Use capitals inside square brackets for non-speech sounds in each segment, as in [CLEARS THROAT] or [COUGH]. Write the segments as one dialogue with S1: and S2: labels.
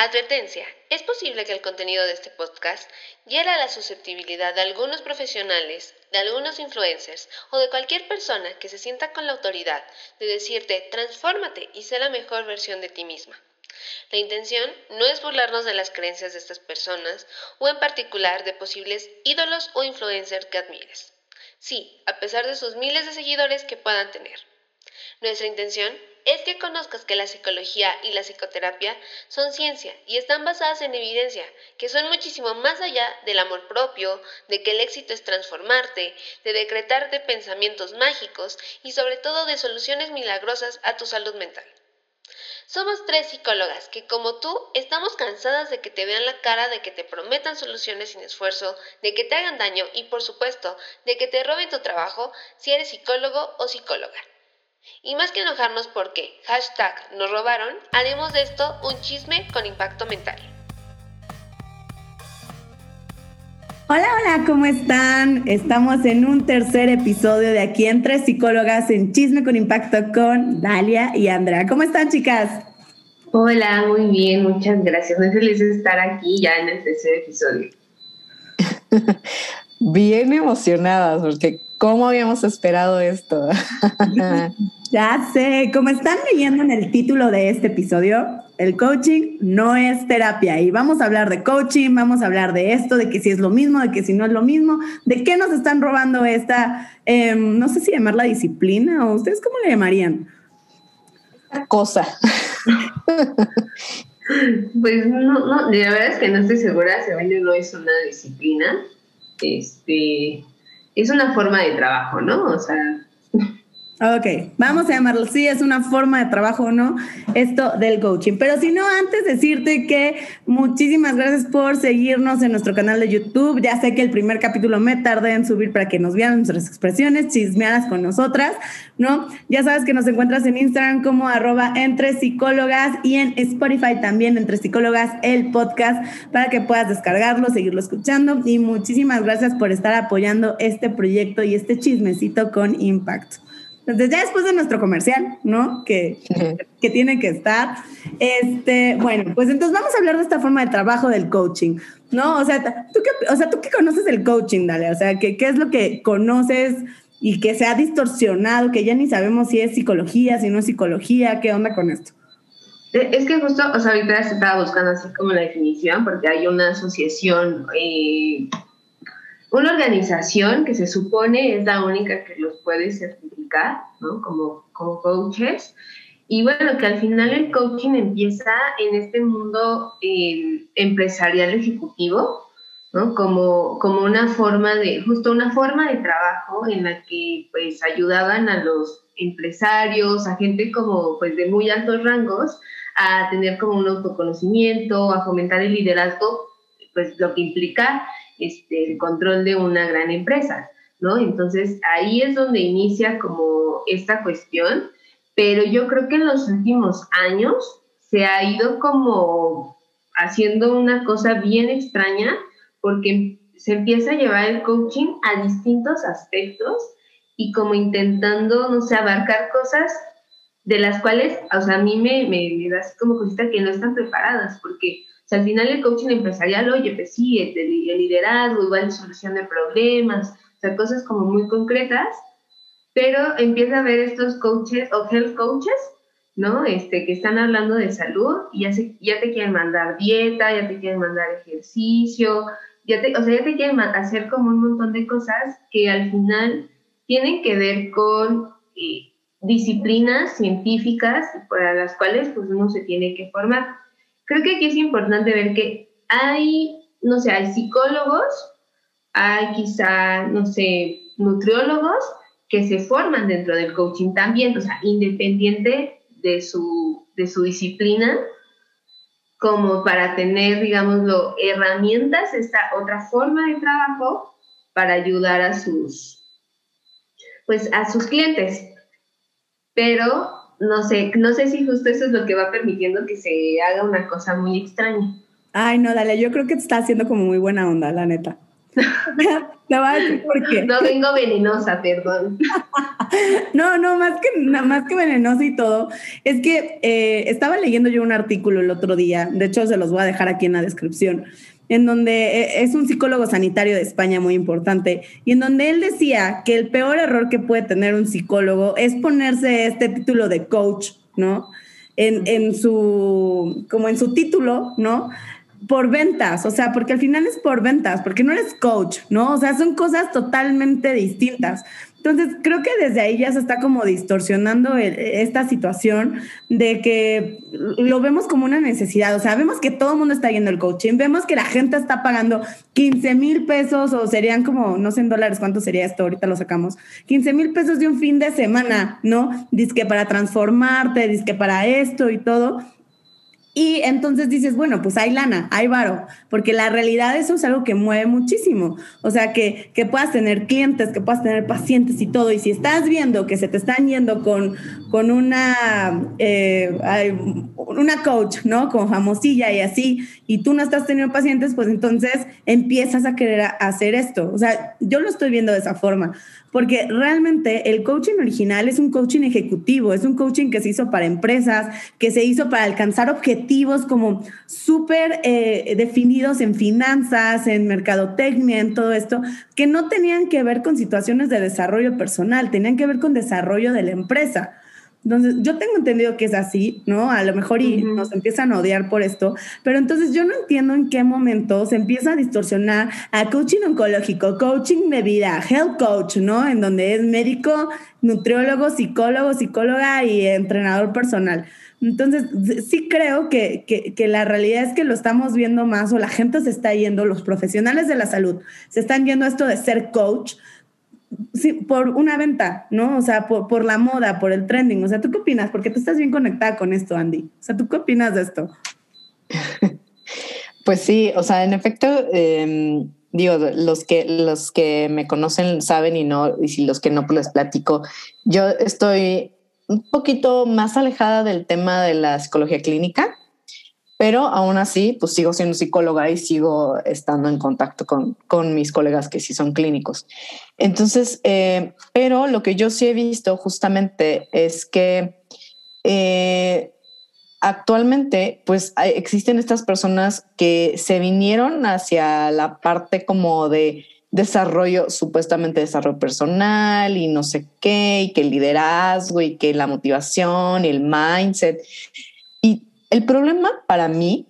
S1: Advertencia. Es posible que el contenido de este podcast hiera la susceptibilidad de algunos profesionales, de algunos influencers o de cualquier persona que se sienta con la autoridad de decirte transfórmate y sé la mejor versión de ti misma. La intención no es burlarnos de las creencias de estas personas o en particular de posibles ídolos o influencers que admires. Sí, a pesar de sus miles de seguidores que puedan tener. Nuestra intención es que conozcas que la psicología y la psicoterapia son ciencia y están basadas en evidencia, que son muchísimo más allá del amor propio, de que el éxito es transformarte, de decretarte pensamientos mágicos y sobre todo de soluciones milagrosas a tu salud mental. Somos tres psicólogas que como tú estamos cansadas de que te vean la cara, de que te prometan soluciones sin esfuerzo, de que te hagan daño y por supuesto de que te roben tu trabajo si eres psicólogo o psicóloga. Y más que enojarnos porque hashtag nos robaron, haremos de esto un chisme con impacto mental.
S2: Hola, hola, ¿cómo están? Estamos en un tercer episodio de aquí entre psicólogas en Chisme con Impacto con Dalia y Andrea. ¿Cómo están, chicas?
S3: Hola, muy bien, muchas gracias. Muy feliz de estar aquí ya en el tercer episodio. [LAUGHS]
S4: bien emocionadas porque ¿cómo habíamos esperado esto? [LAUGHS]
S2: Ya sé, como están leyendo en el título de este episodio, el coaching no es terapia y vamos a hablar de coaching, vamos a hablar de esto, de que si es lo mismo, de que si no es lo mismo, de qué nos están robando esta, em, no sé si llamarla disciplina o ustedes cómo le llamarían.
S4: Cosa. [LAUGHS]
S3: pues no, no, la verdad es que no estoy segura si no es una disciplina, este, es una forma de trabajo, ¿no? O sea,
S2: Ok, vamos a llamarlo, sí, es una forma de trabajo no, esto del coaching. Pero si no, antes decirte que muchísimas gracias por seguirnos en nuestro canal de YouTube. Ya sé que el primer capítulo me tardé en subir para que nos vean nuestras expresiones chismeadas con nosotras, ¿no? Ya sabes que nos encuentras en Instagram como arroba entre psicólogas y en Spotify también entre psicólogas el podcast para que puedas descargarlo, seguirlo escuchando. Y muchísimas gracias por estar apoyando este proyecto y este chismecito con Impact. Entonces, ya después de nuestro comercial, ¿no? Que, que tiene que estar. Este, bueno, pues entonces vamos a hablar de esta forma de trabajo del coaching, ¿no? O sea, ¿tú qué, o sea, ¿tú qué conoces del coaching, Dale? O sea, ¿qué, ¿qué es lo que conoces y que se ha distorsionado, que ya ni sabemos si es psicología, si no es psicología? ¿Qué onda con esto?
S3: Eh, es que justo, o sea, ahorita se estaba buscando así como la definición, porque hay una asociación eh, una organización que se supone es la única que los puede certificar, ¿no? Como, coaches. Y bueno, que al final el coaching empieza en este mundo eh, empresarial ejecutivo, ¿no? Como, como una forma de, justo una forma de trabajo en la que pues ayudaban a los empresarios, a gente como pues de muy altos rangos, a tener como un autoconocimiento, a fomentar el liderazgo, pues lo que implica este, el control de una gran empresa, ¿no? Entonces ahí es donde inicia como esta cuestión, pero yo creo que en los últimos años se ha ido como haciendo una cosa bien extraña porque se empieza a llevar el coaching a distintos aspectos y como intentando, no sé, abarcar cosas de las cuales, o sea, a mí me, me, da así como cosita que no están preparadas, porque sea, al final el coaching empresarial, oye, pues sí, el, el liderazgo, igual solución de problemas, o sea, cosas como muy concretas, pero empieza a ver estos coaches o health coaches, ¿no? Este, que están hablando de salud y ya, se, ya te quieren mandar dieta, ya te quieren mandar ejercicio, ya te, o sea, ya te quieren hacer como un montón de cosas que al final tienen que ver con eh, disciplinas científicas para las cuales pues uno se tiene que formar creo que aquí es importante ver que hay, no sé, hay psicólogos, hay quizá, no sé, nutriólogos que se forman dentro del coaching también, o sea, independiente de su, de su disciplina, como para tener, digámoslo, herramientas, esta otra forma de trabajo para ayudar a sus, pues, a sus clientes. Pero no sé, no sé si justo eso es lo que va permitiendo que se haga una cosa muy extraña.
S2: Ay, no, dale, yo creo que te está haciendo como muy buena onda, la neta. [LAUGHS] Voy a decir por qué.
S3: No vengo venenosa, perdón. [LAUGHS]
S2: no, no, más que, más que venenosa y todo. Es que eh, estaba leyendo yo un artículo el otro día, de hecho se los voy a dejar aquí en la descripción, en donde eh, es un psicólogo sanitario de España muy importante, y en donde él decía que el peor error que puede tener un psicólogo es ponerse este título de coach, ¿no? En, en su, como en su título, ¿no? por ventas, o sea, porque al final es por ventas, porque no eres coach, ¿no? O sea, son cosas totalmente distintas. Entonces, creo que desde ahí ya se está como distorsionando esta situación de que lo vemos como una necesidad. O sea, vemos que todo el mundo está yendo al coaching, vemos que la gente está pagando 15 mil pesos o serían como, no sé en dólares cuánto sería esto, ahorita lo sacamos, 15 mil pesos de un fin de semana, ¿no? Dice que para transformarte, dice que para esto y todo y entonces dices, bueno, pues hay lana, hay varo, porque la realidad eso es algo que mueve muchísimo. O sea, que, que puedas tener clientes, que puedas tener pacientes y todo. Y si estás viendo que se te están yendo con, con una, eh, una coach, ¿no? Con famosilla y así, y tú no estás teniendo pacientes, pues entonces empiezas a querer hacer esto. O sea, yo lo estoy viendo de esa forma porque realmente el coaching original es un coaching ejecutivo, es un coaching que se hizo para empresas, que se hizo para alcanzar objetivos como súper eh, definidos en finanzas, en mercadotecnia, en todo esto, que no tenían que ver con situaciones de desarrollo personal, tenían que ver con desarrollo de la empresa. Entonces, yo tengo entendido que es así, ¿no? A lo mejor y nos empiezan a odiar por esto, pero entonces yo no entiendo en qué momento se empieza a distorsionar a coaching oncológico, coaching de vida, health coach, ¿no? En donde es médico, nutriólogo, psicólogo, psicóloga y entrenador personal. Entonces, sí creo que, que, que, la realidad es que lo estamos viendo más o la gente se está yendo, los profesionales de la salud se están viendo esto de ser coach sí, por una venta, ¿no? O sea, por, por, la moda, por el trending. O sea, ¿tú qué opinas? Porque tú estás bien conectada con esto, Andy. O sea, ¿tú qué opinas de esto? [LAUGHS]
S4: Pues sí, o sea, en efecto, em, digo, los que, los que me conocen saben y no, y si los que no, pues les platico. Yo estoy un poquito más alejada del tema de la psicología clínica pero aún así, pues sigo siendo psicóloga y sigo estando en contacto con, con mis colegas que sí son clínicos. Entonces, eh, pero lo que yo sí he visto justamente es que eh, actualmente, pues existen estas personas que se vinieron hacia la parte como de desarrollo, supuestamente desarrollo personal y no sé qué, y que el liderazgo y que la motivación y el mindset. El problema para mí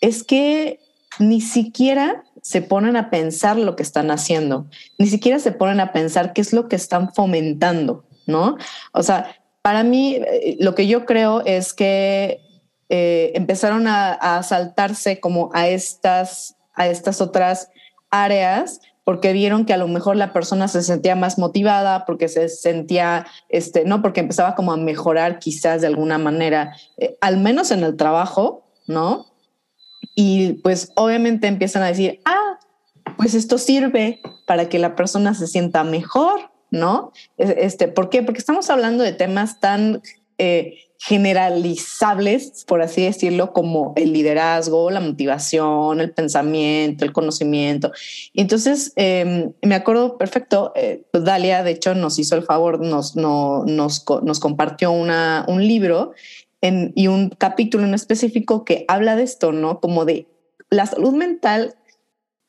S4: es que ni siquiera se ponen a pensar lo que están haciendo, ni siquiera se ponen a pensar qué es lo que están fomentando, ¿no? O sea, para mí eh, lo que yo creo es que eh, empezaron a, a, saltarse como a estas, a estas otras áreas porque vieron que a lo mejor la persona se sentía más motivada, porque se sentía, este, no, porque empezaba como a mejorar quizás de alguna manera, eh, al menos en el trabajo, ¿no? Y pues obviamente empiezan a decir, ah, pues esto sirve para que la persona se sienta mejor, ¿no? Este, ¿Por qué? Porque estamos hablando de temas tan eh, generalizables, por así decirlo, como el liderazgo, la motivación, el pensamiento, el conocimiento. Entonces, em, me acuerdo perfecto, eh, pues Dalia, de hecho, nos hizo el favor, nos, no, nos, nos compartió una, un libro y un capítulo en específico que habla de esto, ¿no? Como de la salud mental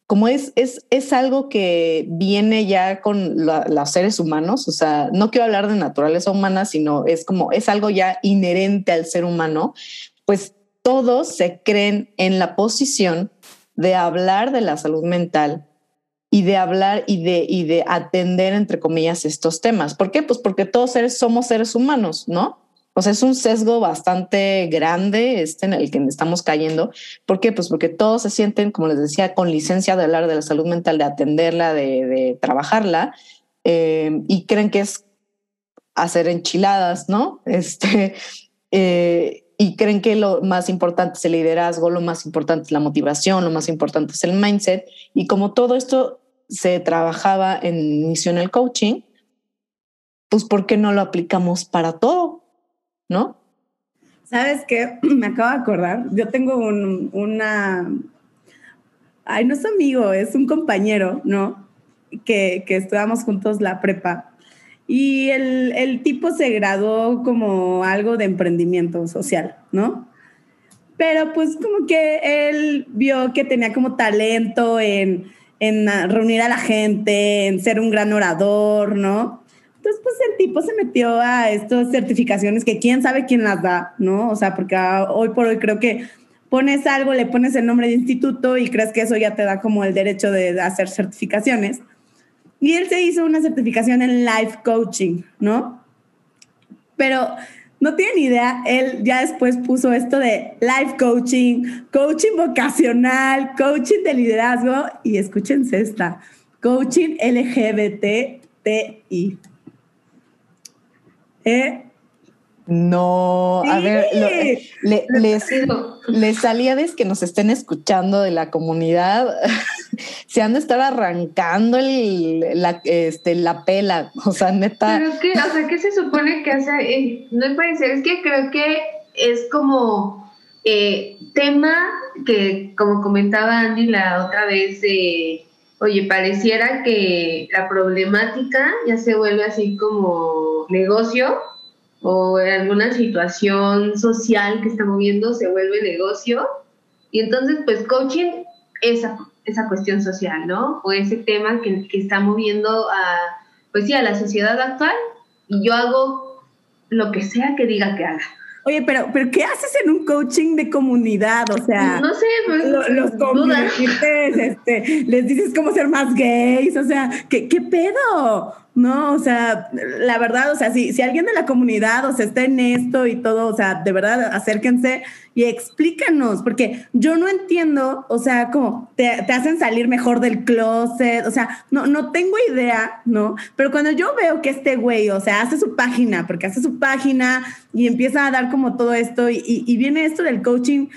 S4: como es, es, es algo que viene ya con los seres humanos, o sea, no quiero hablar de naturaleza humana, sino es como, es algo ya inherente al ser humano, pues todos se creen en la posición de hablar de la salud mental y de hablar y de, y de atender, entre comillas, estos temas. ¿Por qué? Pues porque todos seres, somos seres humanos, ¿no? O sea, es un sesgo bastante grande este en el que estamos cayendo. ¿Por qué? Pues porque todos se sienten, como les decía, con licencia de hablar de la salud mental, de atenderla, de, trabajarla, eh, y creen que es hacer enchiladas, ¿no? [LAUGHS] Este, eh, y creen que lo más importante es el liderazgo, lo más importante es la motivación, lo más importante es el mindset. Y como todo esto se trabajaba en Misional Coaching, pues ¿por qué no lo aplicamos para todo? ¿No?
S2: ¿Sabes qué? [CLEARS THROAT] Me acabo de acordar. Yo tengo una... ay, no es amigo, es un compañero, ¿no? Que, que estudiamos juntos la prepa. Y el, el tipo se graduó como algo de emprendimiento social, ¿no? Pero pues como que él vio que tenía como talento en, en reunir a la gente, en ser un gran orador, ¿no? Entonces, pues el tipo se metió a estas certificaciones que quién sabe quién las da, ¿no? O sea, porque hoy por hoy creo que pones algo, le pones el nombre de instituto y crees que eso ya te da como el derecho de hacer certificaciones. Y él se hizo una certificación en life coaching, ¿no? Pero no tiene ni idea, él ya después puso esto de life coaching, coaching vocacional, coaching de liderazgo y escúchense esta, coaching LGBTI.
S4: ¿Eh? No, a ver, le, les, les salía que nos estén escuchando de la comunidad, [LAUGHS] se han de estar arrancando el, la, este, la pela, o sea, neta.
S3: Pero que, o sea, ¿qué se supone que hace? Eh, no puede ser, es que creo que es como eh, tema que, como comentaba Andy la otra vez, eh, oye, pareciera que la problemática ya se vuelve así como negocio o en alguna situación social que está moviendo se vuelve negocio. Y entonces, pues, coaching, esa, esa cuestión social, ¿no? O ese tema que, que está moviendo a, pues sí, a la sociedad actual y yo hago lo que sea que diga que haga.
S2: Oye, pero, pero ¿qué haces en un coaching de comunidad? O sea,
S3: no sé, pues,
S2: los conviertes, este, les dices cómo ser más gays, o sea, ¿qué, qué pedo? No, o sea, la verdad, o sea, si, si alguien de la comunidad, o sea, está en esto y todo, o sea, de verdad, acérquense y explícanos, porque yo no entiendo, o sea, como te, hacen salir mejor del closet, o sea, no, no tengo idea, ¿no? Pero cuando yo veo que este güey, o sea, hace su página, porque hace su página y empieza a dar como todo esto, y, y, viene esto del coaching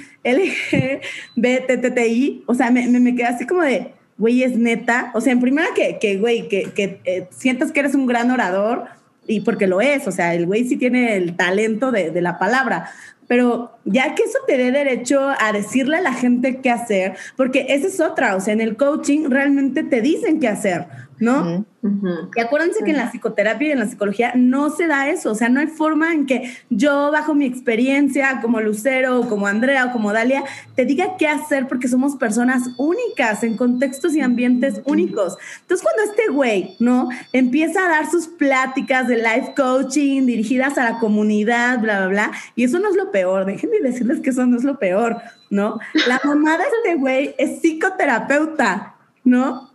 S2: LGBTTI, o sea, me, me, me así como de güey, es neta. O sea, en primera que, que güey, que, que eh, sientas que eres un gran orador, y porque lo es, o sea, el güey sí tiene el talento de, de, la palabra. Pero ya que eso te dé derecho a decirle a la gente qué hacer, porque esa es otra, o sea, en el coaching realmente te dicen qué hacer, ¿no? Y acuérdense que en la psicoterapia y en la psicología no se da eso, o sea, no hay forma en que yo, bajo mi experiencia como Lucero, o como Andrea, o como Dalia, te diga qué hacer porque somos personas únicas, en contextos y ambientes únicos. Entonces, cuando este güey, ¿no? Empieza a dar sus pláticas de life coaching dirigidas a la comunidad, bla, bla, bla, y eso no es lo peor, déjenme decirles que eso no es lo peor, ¿no? La mamá de este güey es psicoterapeuta, ¿no?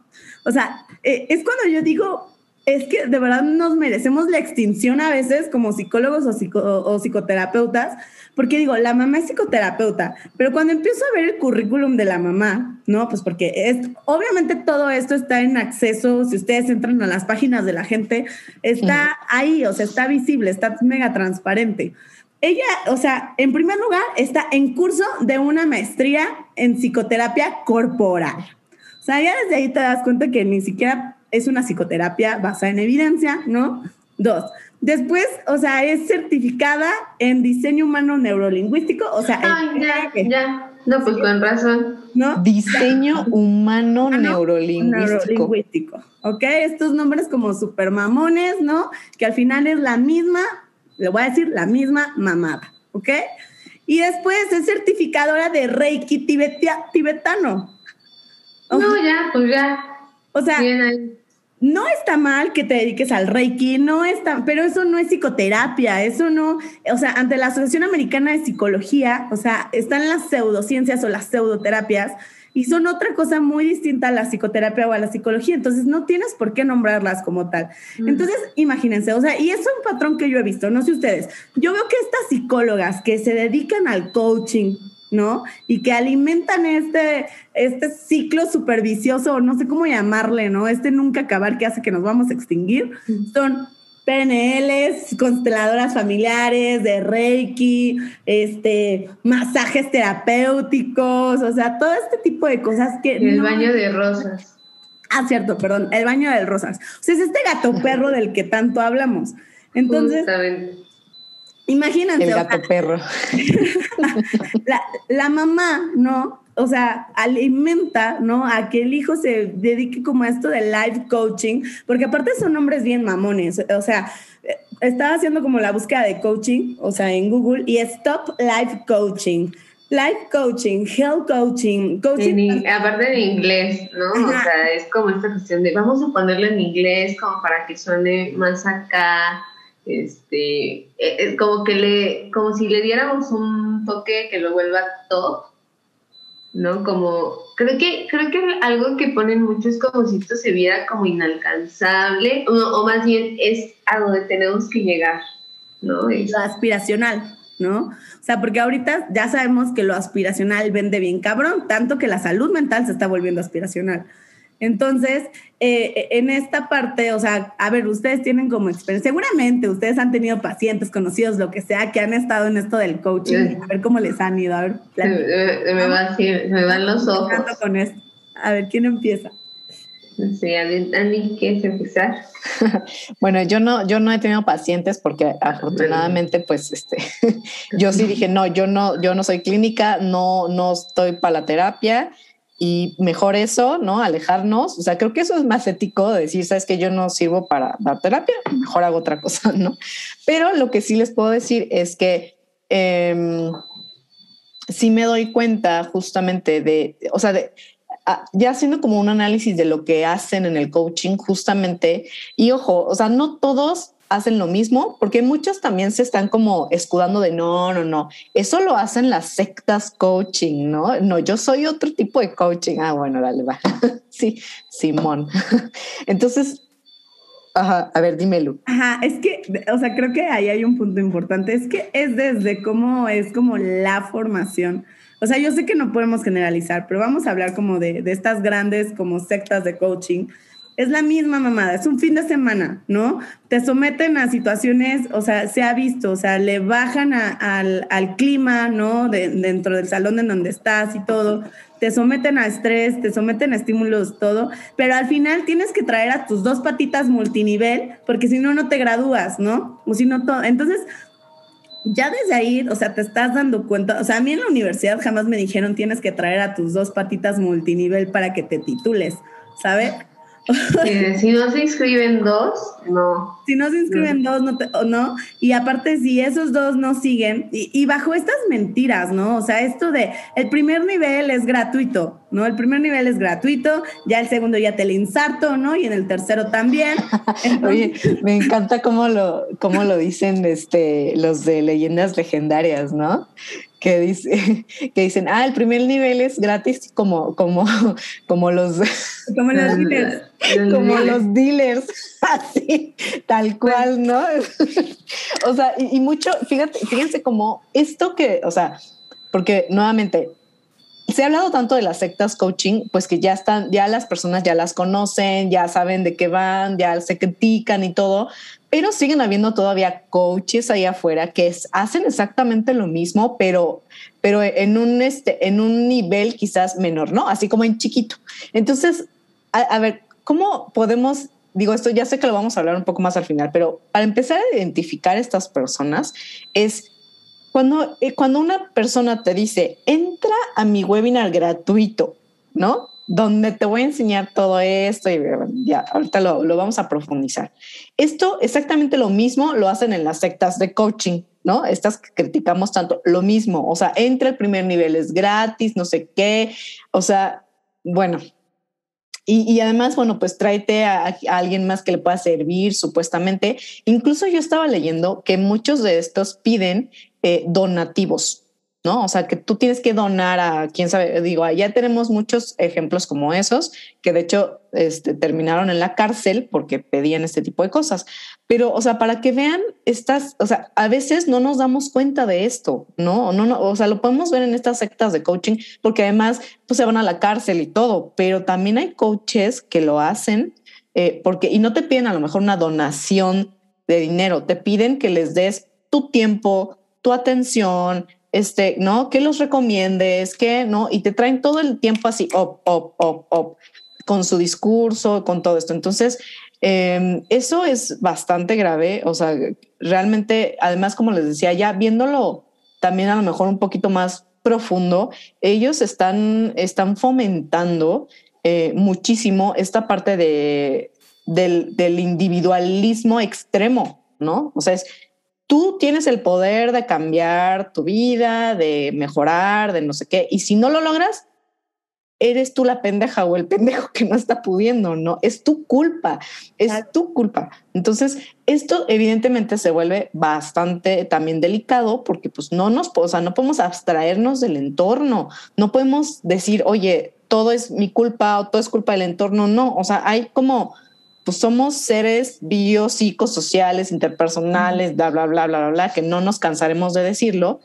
S2: O sea, eh, es cuando yo digo, es que de verdad nos merecemos la extinción a veces como psicólogos o, psicoterapeutas, porque digo, la mamá es psicoterapeuta, pero cuando empiezo a ver el currículum de la mamá, ¿no? Pues porque es, obviamente todo esto está en acceso, si ustedes entran a las páginas de la gente, está ahí, o sea, está visible, está mega transparente. Ella, o sea, en primer lugar, está en curso de una maestría en psicoterapia corporal. O sea, ya desde ahí te das cuenta que ni siquiera es una psicoterapia basada en evidencia, ¿no? Dos. Después, o sea, es certificada en diseño humano neurolingüístico, o sea,
S3: Ay, ya, ya. No, pues con razón.
S4: ¿No? Diseño [LAUGHS] humano neurolingüístico. neurolingüístico.
S2: ¿Ok? Estos nombres como super mamones, ¿no? Que al final es la misma, le voy a decir, la misma mamada, ¿ok? Y después es certificadora de Reiki tibetano.
S3: No, ya, pues ya.
S2: O sea, no está mal que te dediques al Reiki, no está, pero eso no es psicoterapia, eso no, o sea, ante la Asociación Americana de Psicología, o sea, están las pseudociencias o las pseudoterapias y son otra cosa muy distinta a la psicoterapia o a la psicología, entonces no tienes por qué nombrarlas como tal. Mm. Entonces, imagínense, o sea, y es un patrón que yo he visto, no sé ustedes, yo veo que estas psicólogas que se dedican al coaching, ¿no? Y que alimentan este, este ciclo supervicioso, no sé cómo llamarle, ¿no? Este nunca acabar que hace que nos vamos a extinguir. Son PNLs, consteladoras familiares, de Reiki, este, masajes terapéuticos, o sea, todo este tipo de cosas que...
S3: El baño de rosas.
S2: Ah, cierto, perdón, el baño de rosas. O sea, es este gato perro del que tanto hablamos. Entonces, Imagínense.
S4: El gato perro. [LAUGHS]
S2: la, mamá, ¿no? o sea, alimenta, ¿no? A que el hijo se dedique como a esto de life coaching, porque aparte son nombres bien mamones, o sea, estaba haciendo como la búsqueda de coaching, o sea, en Google, y es Top Life Coaching. Life coaching, health coaching, coaching.
S3: aparte de inglés, ¿no? O sea, es como esta cuestión de vamos a ponerlo en inglés como para que suene más acá, este, es eh, como que le, como si le diéramos un toque que lo vuelva top, ¿no? Como, creo que, creo que algo que ponen mucho es como si esto se viera como inalcanzable, o, más bien es a donde tenemos que llegar, ¿no? Es,
S2: lo aspiracional, ¿no? O sea, porque ahorita ya sabemos que lo aspiracional vende bien cabrón, tanto que la salud mental se está volviendo aspiracional. Entonces, eh, en esta parte, o sea, a ver, ustedes tienen como experiencia, seguramente ustedes han tenido pacientes, conocidos, lo que sea, que han estado en esto del coaching, a ver cómo les han ido, a ver.
S3: Me, van, me van los ojos.
S2: Con esto. A ver, ¿quién empieza?
S3: Sí, Andy, ¿quieres empezar? [LAUGHS]
S4: bueno, yo no, yo no he tenido pacientes porque afortunadamente, pues, este, [LAUGHS] yo sí dije, no, yo no, yo no soy clínica, no, no estoy para la terapia y mejor eso, ¿no? Alejarnos. O sea, creo que eso es más ético de decir, sabes que yo no sirvo para dar terapia, mejor hago otra cosa, ¿no? Pero lo que sí les puedo decir es que eh, sí me doy cuenta justamente de, o sea, de, ya haciendo como un análisis de lo que hacen en el coaching justamente, y ojo, o sea, no todos hacen lo mismo, porque muchos también se están como escudando de no, no, no, eso lo hacen las sectas coaching, ¿no? No, yo soy otro tipo de coaching. Ah, bueno, dale, va. [LAUGHS] sí, Simón. [LAUGHS] Entonces, Ajá, a ver, dímelo.
S2: Ajá, es que, o sea, creo que ahí hay un punto importante, es que es desde cómo es como la formación. O sea, yo sé que no podemos generalizar, pero vamos a hablar como de, de estas grandes como sectas de coaching es la misma mamada, es un fin de semana, ¿no? Te someten a situaciones, o sea, se ha visto, o sea, le bajan al, clima, ¿no? dentro del salón en donde estás y todo, te someten a estrés, te someten a estímulos, todo, pero al final tienes que traer a tus dos patitas multinivel, porque si no, no te gradúas, ¿no? O si no, todo. Entonces, ya desde ahí, o sea, te estás dando cuenta, o sea, a mí en la universidad jamás me dijeron tienes que traer a tus dos patitas multinivel para que te titules, ¿sabes?
S3: Si no se inscriben dos, no.
S2: Si no se inscriben dos, no, no. Y aparte, si esos dos no siguen, y, bajo estas mentiras, ¿no? O sea, esto de el primer nivel es gratuito, ¿no? El primer nivel es gratuito, ya el segundo ya te lo inserto, ¿no? Y en el tercero también. [LAUGHS]
S4: Oye, me encanta cómo lo, cómo lo dicen este, los de leyendas legendarias, ¿no? Que, dice, [LAUGHS] que dicen, ah, el primer nivel es gratis como, como, [LAUGHS] como los,
S2: como los [LAUGHS] dealers.
S4: Como los dealers, así, tal cual, ¿no? o sea, y, mucho, fíjate, fíjense como esto que, o sea, porque nuevamente, se ha hablado tanto de las sectas coaching, pues que ya están, ya las personas ya las conocen, ya saben de qué van, ya se critican y todo, pero siguen habiendo todavía coaches ahí afuera que hacen exactamente lo mismo, pero, pero en, un, este, en un nivel quizás menor, ¿no? Así como en chiquito. Entonces, a, ver, ¿cómo podemos digo, esto ya sé que lo vamos a hablar un poco más al final, pero para empezar a identificar estas personas es cuando, eh, cuando una persona te dice, entra a mi webinar gratuito, ¿no? Donde te voy a enseñar todo esto y ya, ahorita lo, lo, vamos a profundizar. Esto exactamente lo mismo lo hacen en las sectas de coaching, ¿no? Estas que criticamos tanto, lo mismo, o sea, entre el primer nivel es gratis, no sé qué, o sea, bueno. Y, y además, bueno, pues tráete a, a alguien más que le pueda servir, supuestamente. Incluso yo estaba leyendo que muchos de estos piden eh, donativos, ¿no? O sea, que tú tienes que donar a quién sabe, digo, ya tenemos muchos ejemplos como esos, que de hecho este, terminaron en la cárcel porque pedían este tipo de cosas. Pero, o sea, para que vean estas, o sea, a veces no nos damos cuenta de esto, ¿no? No, no o sea, lo podemos ver en estas sectas de coaching, porque además, pues se van a la cárcel y todo, pero también hay coaches que lo hacen eh, porque, y no te piden a lo mejor una donación de dinero, te piden que les des tu tiempo, tu atención, este, ¿no? Que los recomiendes, que, ¿no? Y te traen todo el tiempo así, op, op, op, op, con su discurso, con todo esto. Entonces, em, eso es bastante grave. O sea, realmente, además, como les decía, ya viéndolo también a lo mejor un poquito más profundo, ellos están, están fomentando eh, muchísimo esta parte de, del, del individualismo extremo, ¿no? O sea, es, tú tienes el poder de cambiar tu vida, de mejorar, de no sé qué, y si no lo logras, eres tú la pendeja o el pendejo que no está pudiendo, ¿no? Es tu culpa, es tu culpa. Entonces, esto evidentemente se vuelve bastante también delicado porque pues no nos, o sea, no podemos abstraernos del entorno, no podemos decir, oye, todo es mi culpa o todo es culpa del entorno, no, o sea, hay como, pues somos seres biopsicosociales, interpersonales, bla, bla, bla, bla, bla, bla, que no nos cansaremos de decirlo,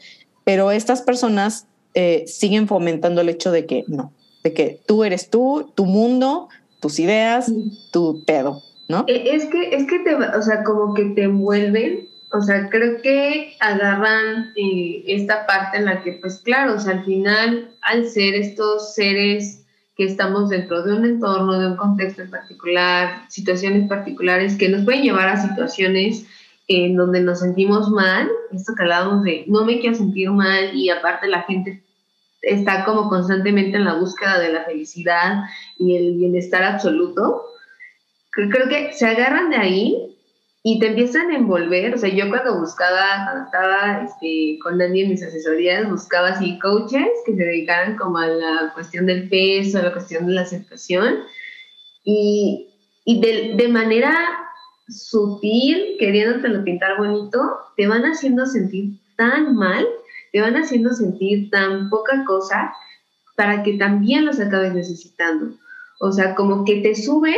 S4: pero estas personas eh, siguen fomentando el hecho de que no, de que tú eres tú, tu mundo, tus ideas, tu pedo, ¿no?
S3: E, es que, es que te, o sea, como que te envuelven, o sea, creo que agarran eh, esta parte en la que, pues claro, o sea, al final, al ser estos seres que estamos dentro de un entorno, de un contexto en particular, situaciones particulares que nos pueden llevar a situaciones en donde nos sentimos mal, esto que hablábamos de no me quiero sentir mal y aparte la gente está como constantemente en la búsqueda de la felicidad y el bienestar absoluto, creo que se agarran de ahí y te empiezan a envolver. O sea, yo cuando buscaba, cuando estaba este, con Dani en mis asesorías, buscaba así coaches que se dedicaran como a la cuestión del peso, a la cuestión de la aceptación. Y, y de, de manera sutil, queriéndotelo pintar bonito, te van haciendo sentir tan mal te van haciendo sentir tan poca cosa para que también los acabes necesitando. O sea, como que te sube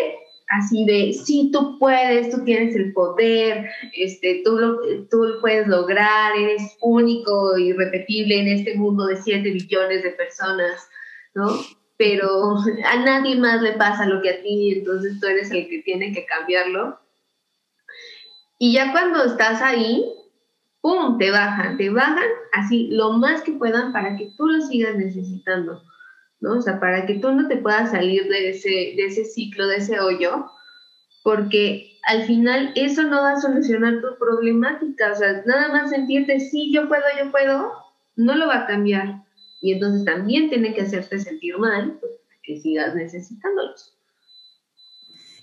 S3: así de, sí, tú puedes, tú tienes el poder, este, tú, lo, tú puedes lograr, eres único y repetible en este mundo de 7 billones de personas, ¿no? Pero a nadie más le pasa lo que a ti, entonces tú eres el que tiene que cambiarlo. Y ya cuando estás ahí, ¡pum! Te bajan, te bajan así lo más que puedan para que tú lo sigas necesitando, ¿no? O sea, para que tú no te puedas salir de ese, de ese ciclo, de ese hoyo, porque al final eso no va a solucionar tu problemática, o sea, nada más sentirte, sí, yo puedo, yo puedo, no lo va a cambiar. Y entonces también tiene que hacerte sentir mal, pues, que sigas necesitándolos.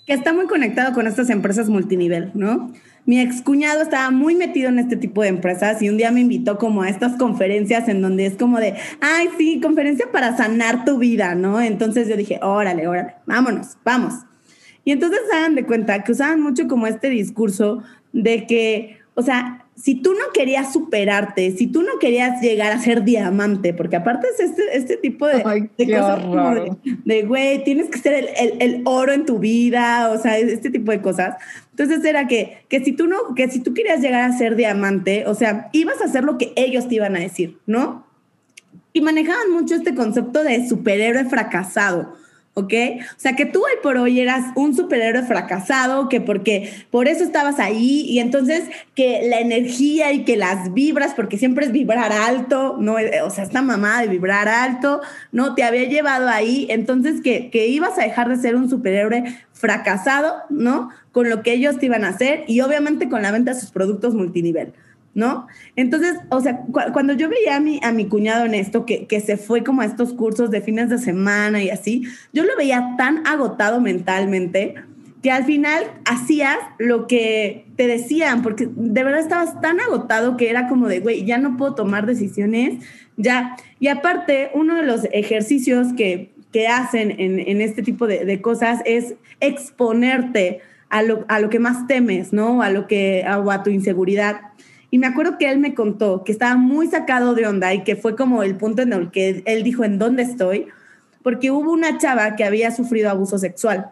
S2: Que está muy conectado con estas empresas multinivel, ¿no? mi excuñado estaba muy metido en este tipo de empresas y un día me invitó como a estas conferencias en donde es como de, ay, sí, conferencia para sanar tu vida, ¿no? Entonces yo dije, órale, órale, vámonos, vamos. Y entonces hagan de cuenta que usaban mucho como este discurso de que, o sea, si tú no querías superarte, si tú no querías llegar a ser diamante, porque aparte es este, este tipo de, cosas de, güey, tienes que ser el, el, oro en tu vida, o sea, este tipo de cosas. Entonces era que, que si tú no, que si tú querías llegar a ser diamante, o sea, ibas a hacer lo que ellos te iban a decir, ¿no? Y manejaban mucho este concepto de superhéroe fracasado. ¿Ok? O sea, que tú hoy por hoy eras un superhéroe fracasado, que porque por eso estabas ahí y entonces que la energía y que las vibras, porque siempre es vibrar alto, ¿no? O sea, esta mamá de vibrar alto, ¿no? Te había llevado ahí, entonces que, que ibas a dejar de ser un superhéroe fracasado, ¿no? Con lo que ellos te iban a hacer y obviamente con la venta de sus productos multinivel. ¿No? Entonces, o sea, cuando yo veía a mi, a mi cuñado en esto, que, que, se fue como a estos cursos de fines de semana y así, yo lo veía tan agotado mentalmente que al final hacías lo que te decían, porque de verdad estabas tan agotado que era como de, güey, ya no puedo tomar decisiones, ya. Y aparte, uno de los ejercicios que, que hacen en, en este tipo de, de, cosas es exponerte a lo, a lo que más temes, ¿no? A lo que, a tu inseguridad. Y me acuerdo que él me contó que estaba muy sacado de onda y que fue como el punto en el que él dijo, ¿en dónde estoy? Porque hubo una chava que había sufrido abuso sexual.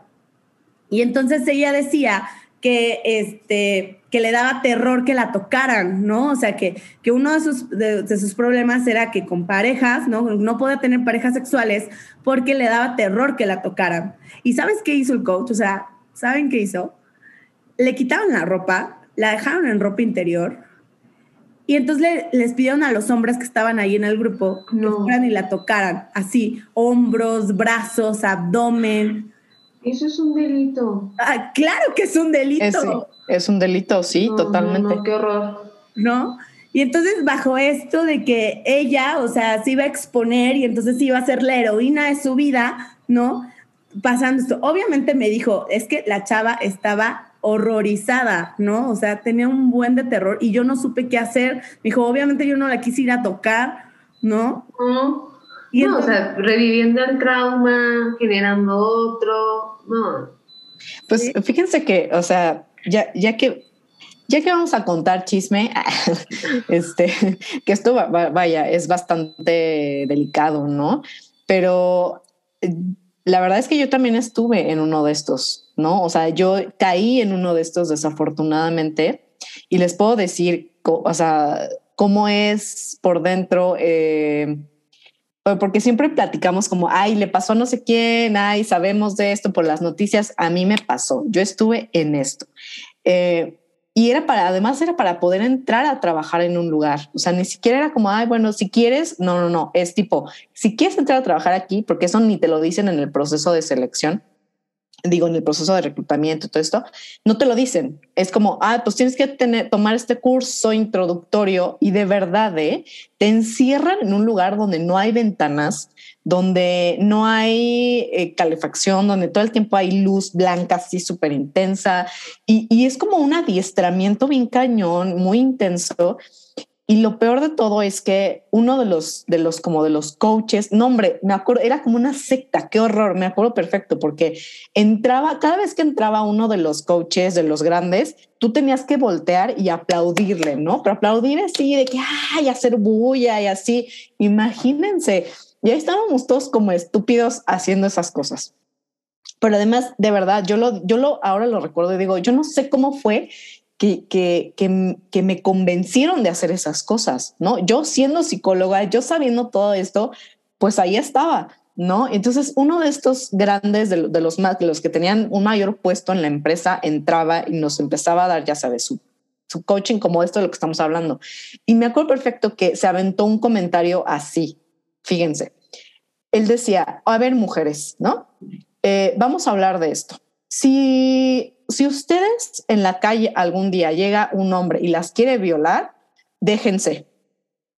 S2: Y entonces ella decía que, este, que le daba terror que la tocaran, ¿no? O sea, que, que uno de sus, de, sus problemas era que con parejas, ¿no? No podía tener parejas sexuales porque le daba terror que la tocaran. ¿Y sabes qué hizo el coach? O sea, ¿saben qué hizo? Le quitaron la ropa, la dejaron en ropa interior, y entonces les pidieron a los hombres que estaban ahí en el grupo que fueran y la tocaran, así, hombros, brazos, abdomen.
S3: Eso es un delito.
S2: Ah, claro que es un delito.
S4: Es, es un delito, sí, totalmente.
S3: No, qué horror.
S2: ¿No? Y entonces bajo esto de que ella, o sea, se iba a exponer y entonces iba a ser la heroína de su vida, ¿no? Pasando esto. Obviamente me dijo, es que la chava estaba horrorizada, ¿no? O sea, tenía un buen de terror y yo no supe qué hacer. Me dijo, obviamente yo no la quise ir a tocar, ¿no?
S3: y no, o sea, reviviendo el trauma, generando otro, no.
S4: Pues fíjense que, o sea, ya, ya que ya que vamos a contar chisme, [LAUGHS] este, que esto vaya, es bastante delicado, ¿no? Pero eh, la verdad es que yo también estuve en uno de estos, ¿no? O sea, yo caí en uno de estos desafortunadamente y les puedo decir, o sea, cómo es por dentro. Eh, porque siempre platicamos como, ay, le pasó a no sé quién, ay, sabemos de esto por las noticias. A mí me pasó, yo estuve en esto. Eh, y era para, además era para poder entrar a trabajar en un lugar. O sea, ni siquiera era como, ay, bueno, si quieres, no, no, no, es tipo, si quieres entrar a trabajar aquí, porque eso ni te lo dicen en el proceso de selección, digo, en el proceso de reclutamiento todo esto, no te lo dicen. Es como, ah, pues tienes que tener, tomar este curso introductorio y de verdad, ¿eh? te encierran en un lugar donde no hay ventanas, donde no hay eh, calefacción, donde todo el tiempo hay luz blanca así súper intensa y, es como un adiestramiento bien cañón, muy intenso y lo peor de todo es que uno de los, de los, como de los coaches, no hombre, me acuerdo, era como una secta, qué horror, me acuerdo perfecto, porque entraba, cada vez que entraba uno de los coaches, de los grandes, tú tenías que voltear y aplaudirle, ¿no? Pero aplaudir así, de que, ay, hacer bulla y así, imagínense, ya estábamos todos como estúpidos haciendo esas cosas. Pero además, de verdad, yo lo, yo lo, ahora lo recuerdo y digo, yo no sé cómo fue que, que, que, me convencieron de hacer esas cosas, ¿no? Yo siendo psicóloga, yo sabiendo todo esto, pues ahí estaba, ¿no? Entonces uno de estos grandes, de, los más, de los que tenían un mayor puesto en la empresa, entraba y nos empezaba a dar, ya sabes, su, su coaching como esto de lo que estamos hablando. Y me acuerdo perfecto que se aventó un comentario así, fíjense. Él decía, a ver, mujeres, ¿no? Eh, vamos a hablar de esto. Si si ustedes en la calle algún día llega un hombre y las quiere violar, déjense.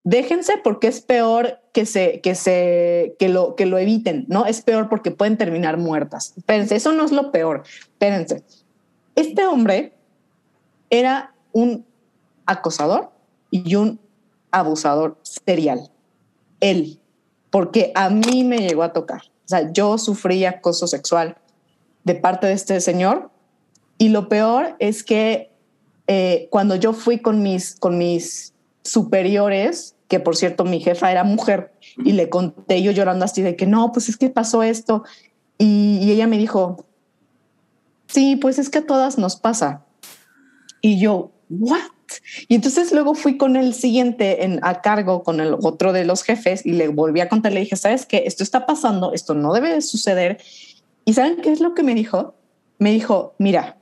S4: Déjense porque es peor que se que se que lo que lo eviten, ¿no? Es peor porque pueden terminar muertas. Espérense, eso no es lo peor. Espérense. Este hombre era un acosador y un abusador serial. Él, porque a mí me llegó a tocar. O sea, yo sufrí acoso sexual de parte de este señor y lo peor es que eh, cuando yo fui con mis, con mis superiores, que por cierto mi jefa era mujer, y le conté yo llorando así de que no, pues es que pasó esto. Y, ella me dijo, sí, pues es que a todas nos pasa. Y yo, ¿what? Y entonces luego fui con el siguiente en, a cargo, con el otro de los jefes, y le volví a contar, le dije, ¿sabes qué? Esto está pasando, esto no debe de suceder. ¿Y saben qué es lo que me dijo? Me dijo, mira,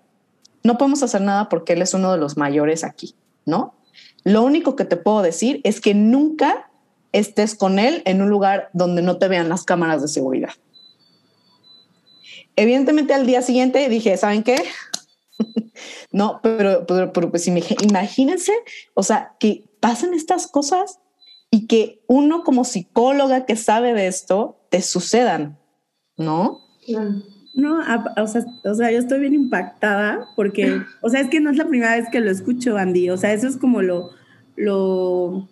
S4: no podemos hacer nada porque él es uno de los mayores aquí, ¿no? Lo único que te puedo decir es que nunca estés con él en un lugar donde no te vean las cámaras de seguridad. Evidentemente al día siguiente dije, ¿saben qué? [LAUGHS] no, pero, pero, pues imagínense, o sea, que pasen estas cosas y que uno como psicóloga que sabe de esto te sucedan, ¿no?
S2: No, o, sea, o sea, yo estoy bien impactada porque, [LAUGHS] o sea, es que no es la primera vez que lo escucho, Andy. O sea, eso es como lo, lo,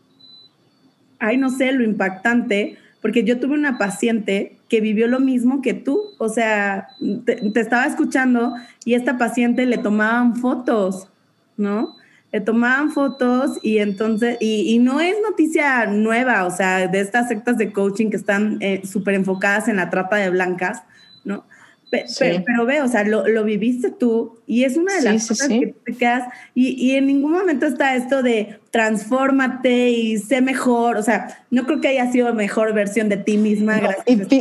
S2: ay, no sé, lo impactante, porque yo tuve una paciente vivió lo mismo que tú. O sea, te, estaba escuchando y esta paciente le tomaban fotos, ¿no? Le tomaban fotos y entonces, y, no es noticia nueva, o sea, de estas sectas de coaching que están eh, súper enfocadas en la trata de blancas, ¿no? Pero, ve, o sea, lo, lo, viviste tú y es una de las cosas que te quedas y, y, en ningún momento está esto de transfórmate y sé mejor, o sea, no creo que haya sido mejor versión de ti misma.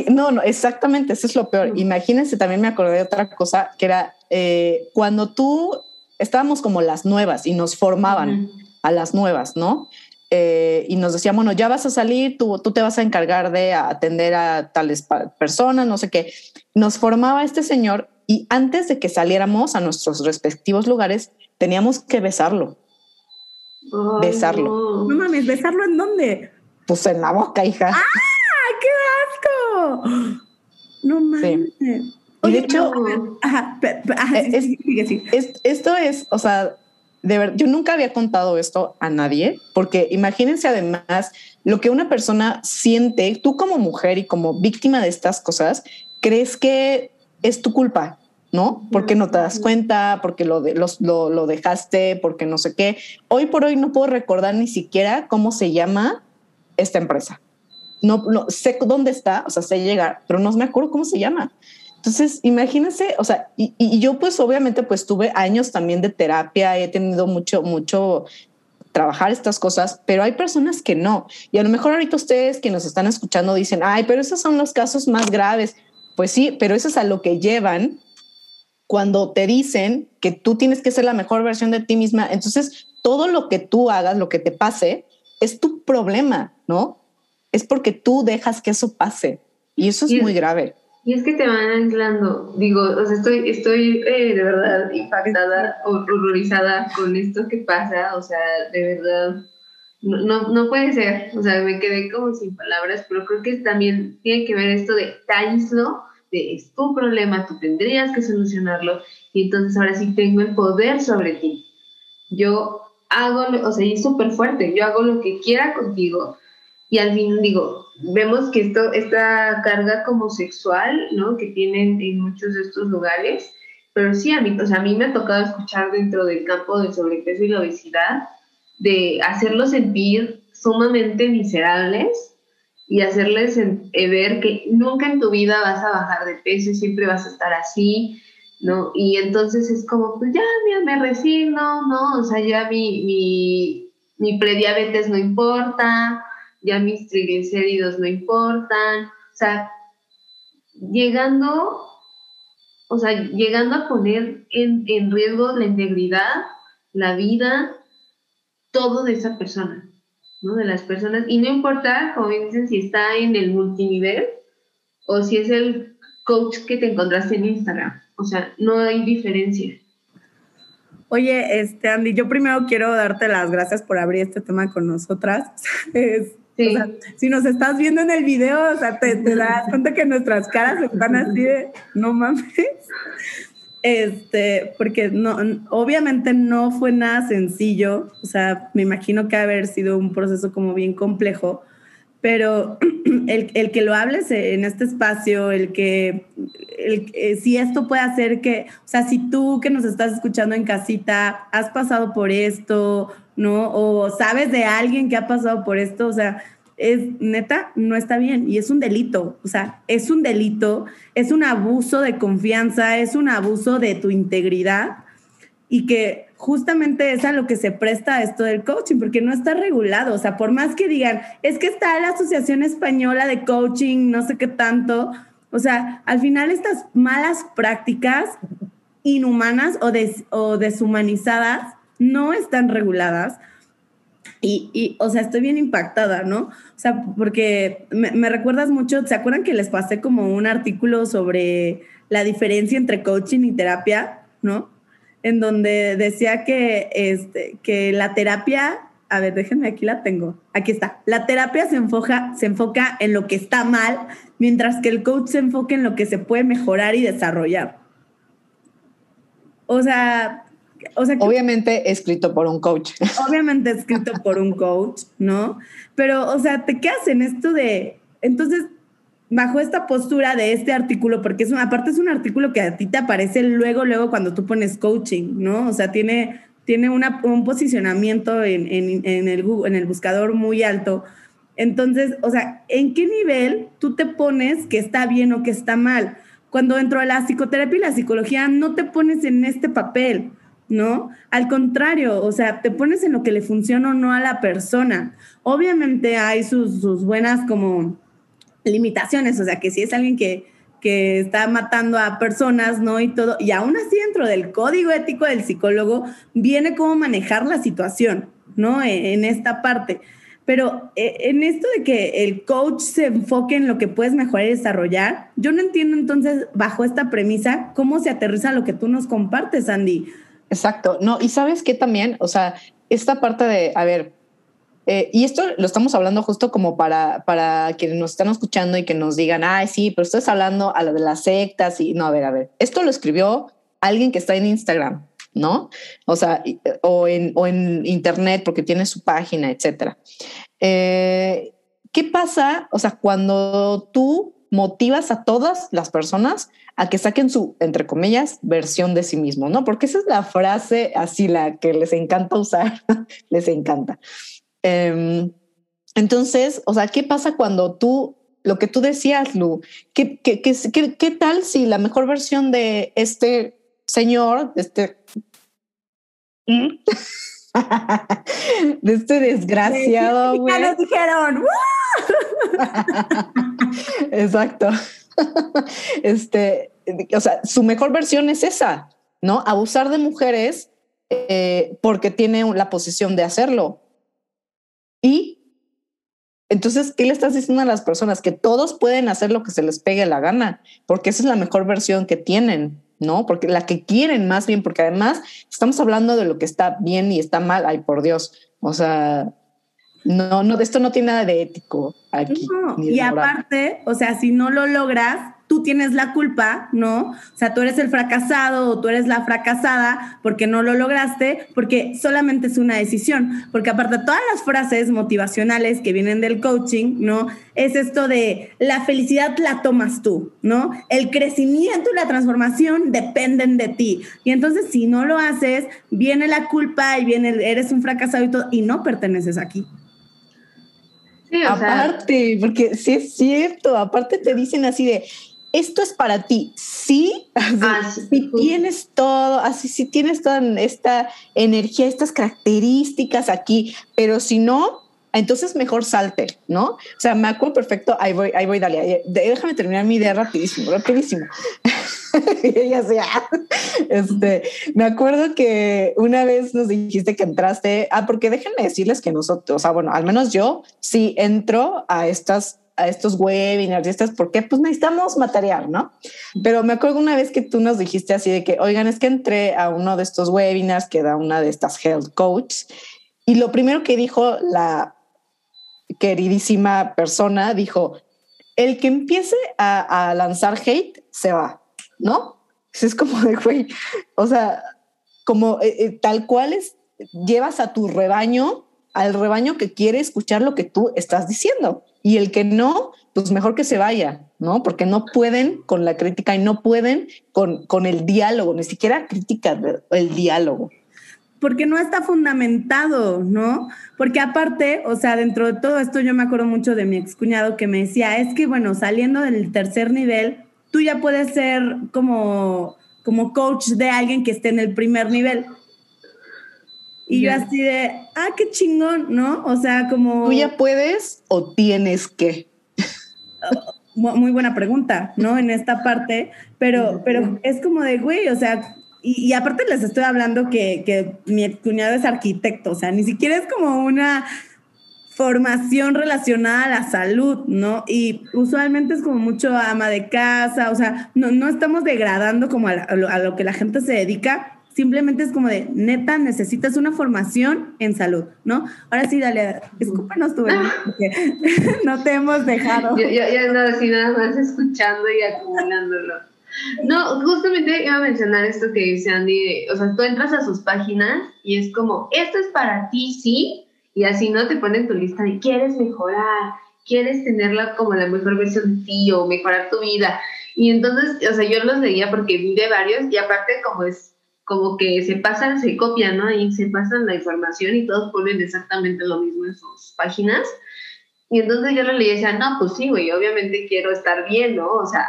S4: No, no, exactamente, eso es lo peor. Imagínense, también me acordé de otra cosa que era eh, cuando tú estábamos como las nuevas y nos formaban a las nuevas, ¿no? Eh, y nos decían, bueno, ya vas a salir, tú, tú te vas a encargar de atender a tales personas, no sé qué. Nos formaba este señor y antes de que saliéramos a nuestros respectivos lugares, teníamos que besarlo. besarlo.
S2: No mames, ¿besarlo en dónde?
S4: Pues en la boca, hija.
S2: ¡Ah! ¡Qué asco! No mames.
S4: Y de hecho,
S2: ajá, ajá,
S4: es-
S2: sí, sí, sí.
S4: es- esto es, o sea, de verdad, yo nunca había contado esto a nadie, porque imagínense además lo que una persona siente, tú como mujer y como víctima de estas cosas, crees que es tu culpa, ¿no? Porque no te das cuenta, porque lo, de, los- lo, lo dejaste, porque no sé qué. Hoy por hoy no puedo recordar ni siquiera cómo se llama esta empresa. No, no sé dónde está, o sea, sé llegar, pero no me acuerdo cómo se llama. Entonces, imagínense, o sea, y, y yo pues obviamente pues tuve años también de terapia, he tenido mucho, mucho trabajar estas cosas, pero hay personas que no. Y a lo mejor ahorita ustedes que nos están escuchando dicen, ay, pero esos son los casos más graves. Pues sí, pero eso es a lo que llevan cuando te dicen que tú tienes que ser la mejor versión de ti misma. Entonces, todo lo que tú hagas, lo que te pase, es tu problema, ¿no? Es porque tú dejas que eso pase. Y eso es
S3: Y-
S4: muy grave.
S3: Y es que te van anclando. Digo, o sea, estoy, estoy eh, de verdad impactada, hor- horrorizada con esto que pasa. O sea, de verdad, no, no, puede ser. O sea, me quedé como sin palabras, pero creo que también tiene que ver esto de aíslo, de es tu problema, tú tendrías que solucionarlo, y entonces ahora sí tengo el poder sobre ti. Yo hago, o sea, y es súper fuerte, yo hago lo que quiera contigo, y al fin digo, vemos que esto, esta carga como sexual, ¿no? Que tienen en muchos de estos lugares, pero sí a mí, o sea, a mí me ha tocado escuchar dentro del campo del sobrepeso y la obesidad, de hacerlos sentir sumamente miserables y hacerles eh, ver que nunca en tu vida vas a bajar de peso y siempre vas a estar así, ¿no? Y entonces es como, pues ya, me resigno, ¿no? O sea, ya mi, mi, mi prediabetes no importa, ya mis triglicéridos no importan, o sea, llegando, o sea, llegando a poner en, en riesgo la integridad, la vida, todo de esa persona, ¿no? De las personas, y no importa, como bien dicen, si está en el multinivel o si es el coach que te encontraste en Instagram, o sea, no hay diferencia.
S2: Oye, este Andy, yo primero quiero darte las gracias por abrir este tema con nosotras. [LAUGHS] Es-
S3: Sí.
S2: o sea, si nos estás viendo en el video, o sea, te, te das cuenta que nuestras caras están así de no mames. Este, porque no, obviamente no fue nada sencillo. O sea, me imagino que ha haber sido un proceso como bien complejo. Pero [CLEARS THROAT] el, el que lo hables en este espacio, el que el, eh, si esto puede hacer que, o sea, si tú que nos estás escuchando en casita has pasado por esto, ¿no? O sabes de alguien que ha pasado por esto, o sea, es neta, no está bien y es un delito, o sea, es un delito, es un abuso de confianza, es un abuso de tu integridad y que justamente es a lo que se presta esto del coaching, porque no está regulado, o sea, por más que digan, es que está la Asociación Española de Coaching, no sé qué tanto, o sea, al final estas malas prácticas inhumanas o, des, o deshumanizadas no están reguladas. Y, o sea, estoy bien impactada, ¿no? O sea, porque me, me, recuerdas mucho, ¿se acuerdan que les pasé como un artículo sobre la diferencia entre coaching y terapia, ¿no? En donde decía que, este, que la terapia, a ver, déjenme, aquí la tengo, aquí está, la terapia se enfoca, se enfoca en lo que está mal, mientras que el coach se enfoca en lo que se puede mejorar y desarrollar. O sea, o sea,
S4: obviamente escrito por un coach. [LAUGHS]
S2: Obviamente escrito por un coach, ¿no? Pero, o sea, te quedas en esto de, entonces, bajo esta postura de este artículo, porque es una, aparte es un artículo que a ti te aparece luego, luego cuando tú pones coaching, ¿no? O sea, tiene, tiene una, un posicionamiento en, en, en, el, en el buscador muy alto. Entonces, o sea, ¿en qué nivel tú te pones que está bien o que está mal? Cuando dentro de la psicoterapia y la psicología no te pones en este papel. ¿No? Al contrario, o sea, te pones en lo que le funciona o no a la persona. Obviamente hay sus, sus buenas como limitaciones, o sea, que si es alguien que, que está matando a personas, ¿no? Y todo, y aún así dentro del código ético del psicólogo viene cómo manejar la situación, ¿no? En, en esta parte. Pero eh, en esto de que el coach se enfoque en lo que puedes mejorar y desarrollar, yo no entiendo entonces, bajo esta premisa, cómo se aterriza lo que tú nos compartes, Andy.
S4: Exacto, no, y sabes que también, o sea, esta parte de, a ver, eh, y esto lo estamos hablando justo como para, para quienes nos están escuchando y que nos digan, ay, sí, pero estás hablando a lo de las sectas y no, a ver, a ver, esto lo escribió alguien que está en Instagram, ¿no? O sea, o en, o en internet porque tiene su página, etcétera. Eh, ¿Qué pasa? O sea, cuando tú motivas a todas las personas a que saquen su, entre comillas, versión de sí mismo, ¿no? Porque esa es la frase así, la que les encanta usar, [LAUGHS] les encanta. Em, entonces, o sea, ¿qué pasa cuando tú, lo que tú decías, Lu, ¿qué, qué, qué, qué tal si la mejor versión de este señor, de este... [LAUGHS] de este desgraciado,
S2: güey. nos dijeron. [LAUGHS]
S4: Exacto. Este, o sea, su mejor versión es esa, ¿no? Abusar de mujeres eh, porque tiene la posición de hacerlo. Y entonces, ¿qué le estás diciendo a las personas? Que todos pueden hacer lo que se les pegue la gana, porque esa es la mejor versión que tienen. ¿no? Porque la que quieren más bien, porque además estamos hablando de lo que está bien y está mal, ay, por Dios, o sea, no, no, esto no tiene nada de ético aquí.
S2: y aparte, o sea, si no lo logras, tú tienes la culpa, ¿no? O sea, tú eres el fracasado o tú eres la fracasada porque no lo lograste, porque solamente es una decisión. Porque aparte, todas las frases motivacionales que vienen del coaching, ¿no? Es esto de la felicidad la tomas tú, ¿no? El crecimiento y la transformación dependen de ti. Y entonces, si no lo haces, viene la culpa y viene, eres un fracasado y todo, y no perteneces aquí.
S4: Sí, aparte, porque sí es cierto, aparte te dicen así de, esto es para ti. Sí, ah, si tienes todo, así si tienes toda esta energía, estas características aquí, pero si no, entonces mejor salte, ¿no? O sea, me acuerdo perfecto, ahí voy, ahí voy, dale, déjame terminar mi idea rapidísimo, rapidísimo. [LAUGHS] y ella decía, este, me acuerdo que una vez nos dijiste que entraste, ah, porque déjenme decirles que nosotros, o sea, bueno, al menos yo sí entro a estas a estos webinars y estas, porque pues necesitamos material, ¿no? Pero me acuerdo una vez que tú nos dijiste así de que, oigan, es que entré a uno de estos webinars que da una de estas health coaches y lo primero que dijo la queridísima persona, dijo, el que empiece a, lanzar hate se va, ¿no? Es como de, güey, o sea, como eh, eh, tal cual es, llevas a tu rebaño, al rebaño que quiere escuchar lo que tú estás diciendo y el que no, pues mejor que se vaya, ¿no? Porque no pueden con la crítica y no pueden con, con el diálogo, ni siquiera crítica, el diálogo.
S2: Porque no está fundamentado, ¿no? Porque aparte, o sea, dentro de todo esto yo me acuerdo mucho de mi excuñado que me decía, es que bueno, saliendo del tercer nivel, tú ya puedes ser como, como coach de alguien que esté en el primer nivel. Y yo así de, ah, qué chingón, ¿no? O sea, como...
S4: ¿Tú ya puedes o tienes que? [LAUGHS]
S2: Muy buena pregunta, ¿no? En esta parte, pero, pero es como de, güey, o sea, y, aparte les estoy hablando que, que mi cuñado es arquitecto, o sea, ni siquiera es como una formación relacionada a la salud, ¿no? Y usualmente es como mucho ama de casa, o sea, no, no estamos degradando como a, a lo que la gente se dedica, Simplemente es como de, neta, necesitas una formación en salud, ¿no? Ahora sí, dale, escúpanos tu porque [LAUGHS] no te hemos dejado.
S3: Yo, ya no, así nada más escuchando y acumulándolo. No, justamente iba a mencionar esto que dice Andy, o sea, tú entras a sus páginas y es como, esto es para ti, sí, y así no te ponen tu lista de quieres mejorar, quieres tenerla como la mejor versión de ti o mejorar tu vida. Y entonces, o sea, yo los leía porque vi de varios y aparte como es como que se pasan, se copian, ¿no? Y se pasan la información y todos ponen exactamente lo mismo en sus páginas. Y entonces yo lo leía y decía, no, pues sí, güey, obviamente quiero estar bien, ¿no? O sea,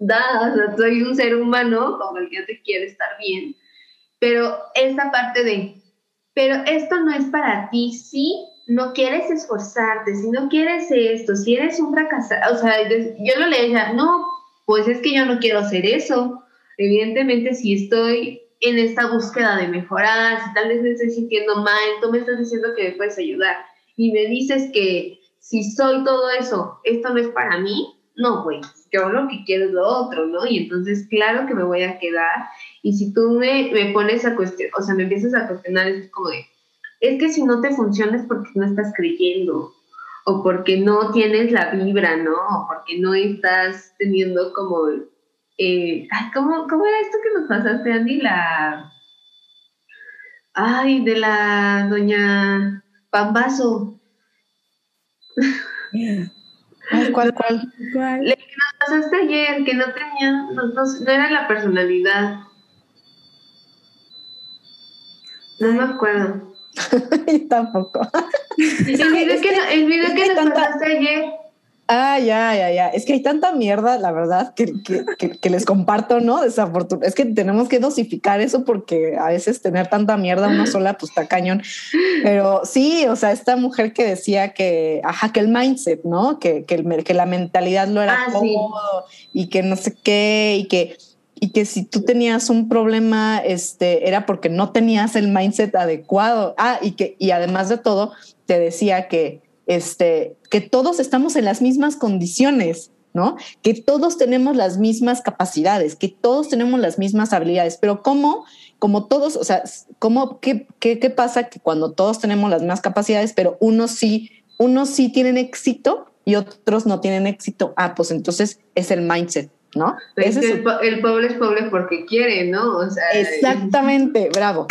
S3: da, o sea, soy un ser humano como el que te quiere estar bien. Pero esta parte de, pero esto no es para ti, sí, no quieres esforzarte, si no quieres esto, si eres un fracasado, o sea, yo lo leía no, pues es que yo no quiero hacer eso. Evidentemente, si estoy en esta búsqueda de mejorar, si tal vez me estoy sintiendo mal, tú me estás diciendo que me puedes ayudar y me dices que si soy todo eso, esto no es para mí, no, güey, yo lo que quiero es lo otro, ¿no? Y entonces, claro que me voy a quedar. Y si tú me, me pones a cuestionar, o sea, me empiezas a cuestionar, es como de, es que si no te funciona es porque no estás creyendo o porque no tienes la vibra, ¿no? O porque no estás teniendo como, eh, ¿cómo, ¿cómo, era esto que nos pasaste, Andy? La, ay, de la doña Pambazo. [LAUGHS]
S4: ¿Cuál, cuál?
S3: ¿Cuál? Le que nos pasaste ayer, que no tenía, no, no era la personalidad. No me acuerdo. [LAUGHS]
S4: tampoco.
S3: el video que, el video que nos pasaste ayer.
S4: Ah, ya, ya, ya. Es que hay tanta mierda, la verdad, que, que, que, les comparto, ¿no? Desafortunadamente. Es que tenemos que dosificar eso porque a veces tener tanta mierda una sola, pues está cañón. Pero sí, o sea, esta mujer que decía que, ajá, que el mindset, ¿no? Que, que, el, que la mentalidad lo era
S3: ah,
S4: cómodo y que no sé qué y que y que si tú tenías un problema, este, era porque no tenías el mindset adecuado. Ah, y que, y además de todo, te decía que, este, que todos estamos en las mismas condiciones, ¿no? Que todos tenemos las mismas capacidades, que todos tenemos las mismas habilidades, pero ¿cómo? Como todos, o sea, ¿cómo, qué, qué, qué pasa que cuando todos tenemos las mismas capacidades, pero unos sí, unos sí tienen éxito y otros no tienen éxito? Ah, pues entonces es el mindset ¿no?
S3: Es el, pobre es pobre porque quiere, ¿no?
S4: Exactamente, bravo.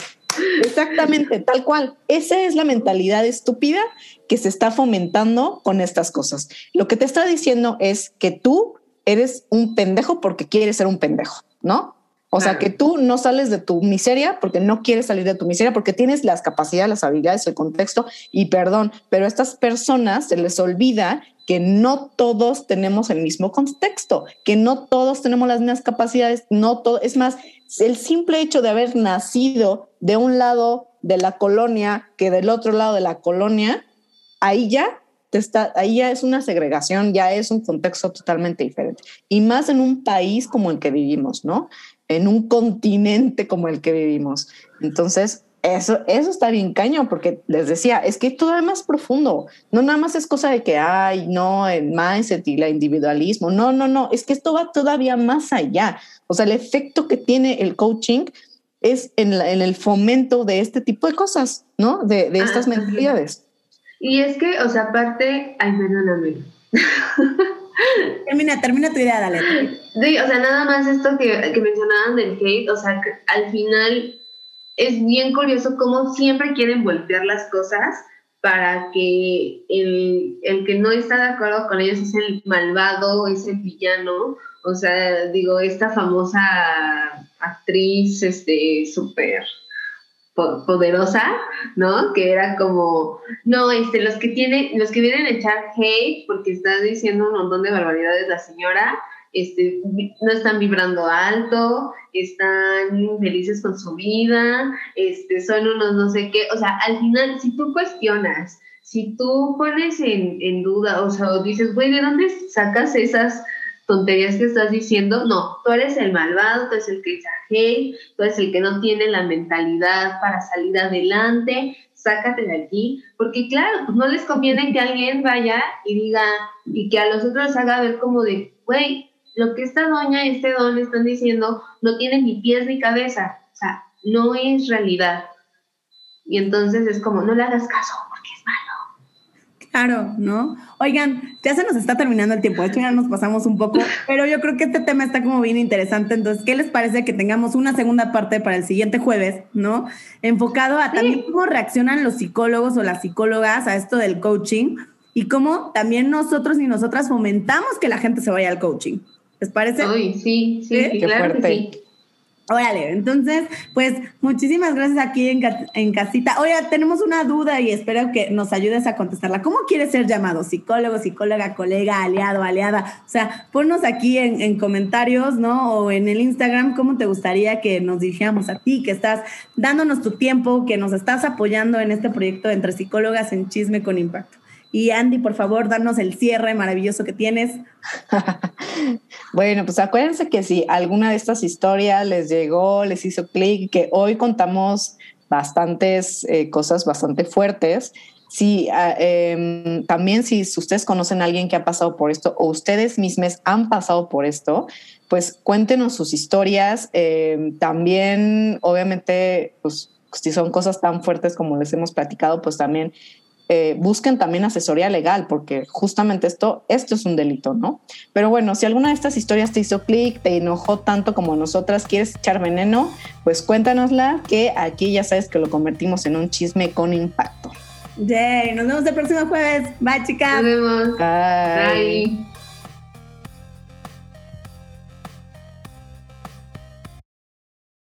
S4: Exactamente, tal cual. Esa es la mentalidad estúpida que se está fomentando con estas cosas. Lo que te está diciendo es que tú eres un pendejo porque quieres ser un pendejo, ¿no? O sea, que tú no sales de tu miseria porque no quieres salir de tu miseria, porque tienes las capacidades, las habilidades, el contexto y perdón, pero a estas personas se les olvida que no todos tenemos el mismo contexto, que no todos tenemos las mismas capacidades, no todo, es más, el simple hecho de haber nacido de un lado de la colonia que del otro lado de la colonia, ahí ya te está, ahí ya es una segregación, ya es un contexto totalmente diferente. Y más en un país como el que vivimos, ¿no? En un continente como el que vivimos. Entonces, eso, eso está bien caño, porque les decía, es que todo es más profundo. No nada más es cosa de que, ay, no, el mindset y el individualismo. No, no, no, es que esto va todavía más allá. O sea, el efecto que tiene el coaching es en, en el fomento de este tipo de cosas, ¿no? De, de estas mentalidades.
S3: Y es que, o sea, aparte, ay, perdóname. [LAUGHS]
S2: termina, termina tu idea, dale.
S3: Sí, o sea, nada más esto que, que mencionaban del hate, o sea, al final es bien curioso cómo siempre quieren voltear las cosas para que el, el, que no está de acuerdo con ellos es el malvado, es el villano. O sea, digo, esta famosa actriz, este, súper poderosa, ¿no? Que era como, no, este, los que tienen, los que vienen a echar hate porque está diciendo un montón de barbaridades la señora, este, no están vibrando alto, están felices con su vida, este, son unos no sé qué, o sea, al final, si tú cuestionas, si tú pones en, en duda, o sea, dices, güey, ¿de dónde sacas esas tonterías que estás diciendo? No, tú eres el malvado, tú eres el que exagera, tú eres el que no tiene la mentalidad para salir adelante, sácate de aquí, porque claro, pues no les conviene que alguien vaya y diga, y que a los otros haga ver como de, güey, lo que esta doña y este don están diciendo no tiene ni pies ni cabeza, o sea, no es realidad. Y entonces es como, no le hagas caso es.
S2: Claro, ¿no? Oigan, ya se nos está terminando el tiempo, de hecho ya nos pasamos un poco, [LAUGHS] pero yo creo que este tema está como bien interesante, entonces, ¿qué les parece que tengamos una segunda parte para el siguiente jueves, ¿no? Enfocado a también cómo reaccionan los psicólogos o las psicólogas a esto del coaching y cómo también nosotros y nosotras fomentamos que la gente se vaya al coaching. ¿Les parece?
S3: Uy, sí, sí, claro que sí.
S2: Órale, entonces, pues muchísimas gracias aquí en, en, casita. Oye, tenemos una duda y espero que nos ayudes a contestarla. ¿Cómo quieres ser llamado? ¿Psicólogo, psicóloga, colega, aliado, aliada? O sea, ponnos aquí en, en, comentarios, ¿no? O en el Instagram, ¿cómo te gustaría que nos dirigiéramos a ti, que estás dándonos tu tiempo, que nos estás apoyando en este proyecto entre psicólogas en Chisme con Impacto? Y Andy, por favor, danos el cierre maravilloso que tienes. [LAUGHS]
S4: bueno, pues acuérdense que si alguna de estas historias les llegó, les hizo clic, que hoy contamos bastantes eh, cosas bastante fuertes. Si em, también si ustedes conocen a alguien que ha pasado por esto o ustedes mismos han pasado por esto, pues cuéntenos sus historias. Em, también, obviamente, pues si son cosas tan fuertes como les hemos platicado, pues también eh, busquen también asesoría legal, porque justamente esto, esto es un delito, ¿no? Pero bueno, si alguna de estas historias te hizo clic, te enojó tanto como nosotras, quieres echar veneno, pues cuéntanosla, que aquí ya sabes que lo convertimos en un chisme con impacto.
S2: Yay, nos vemos el próximo jueves. Bye, chicas.
S3: Nos vemos.
S4: Bye.
S3: Bye.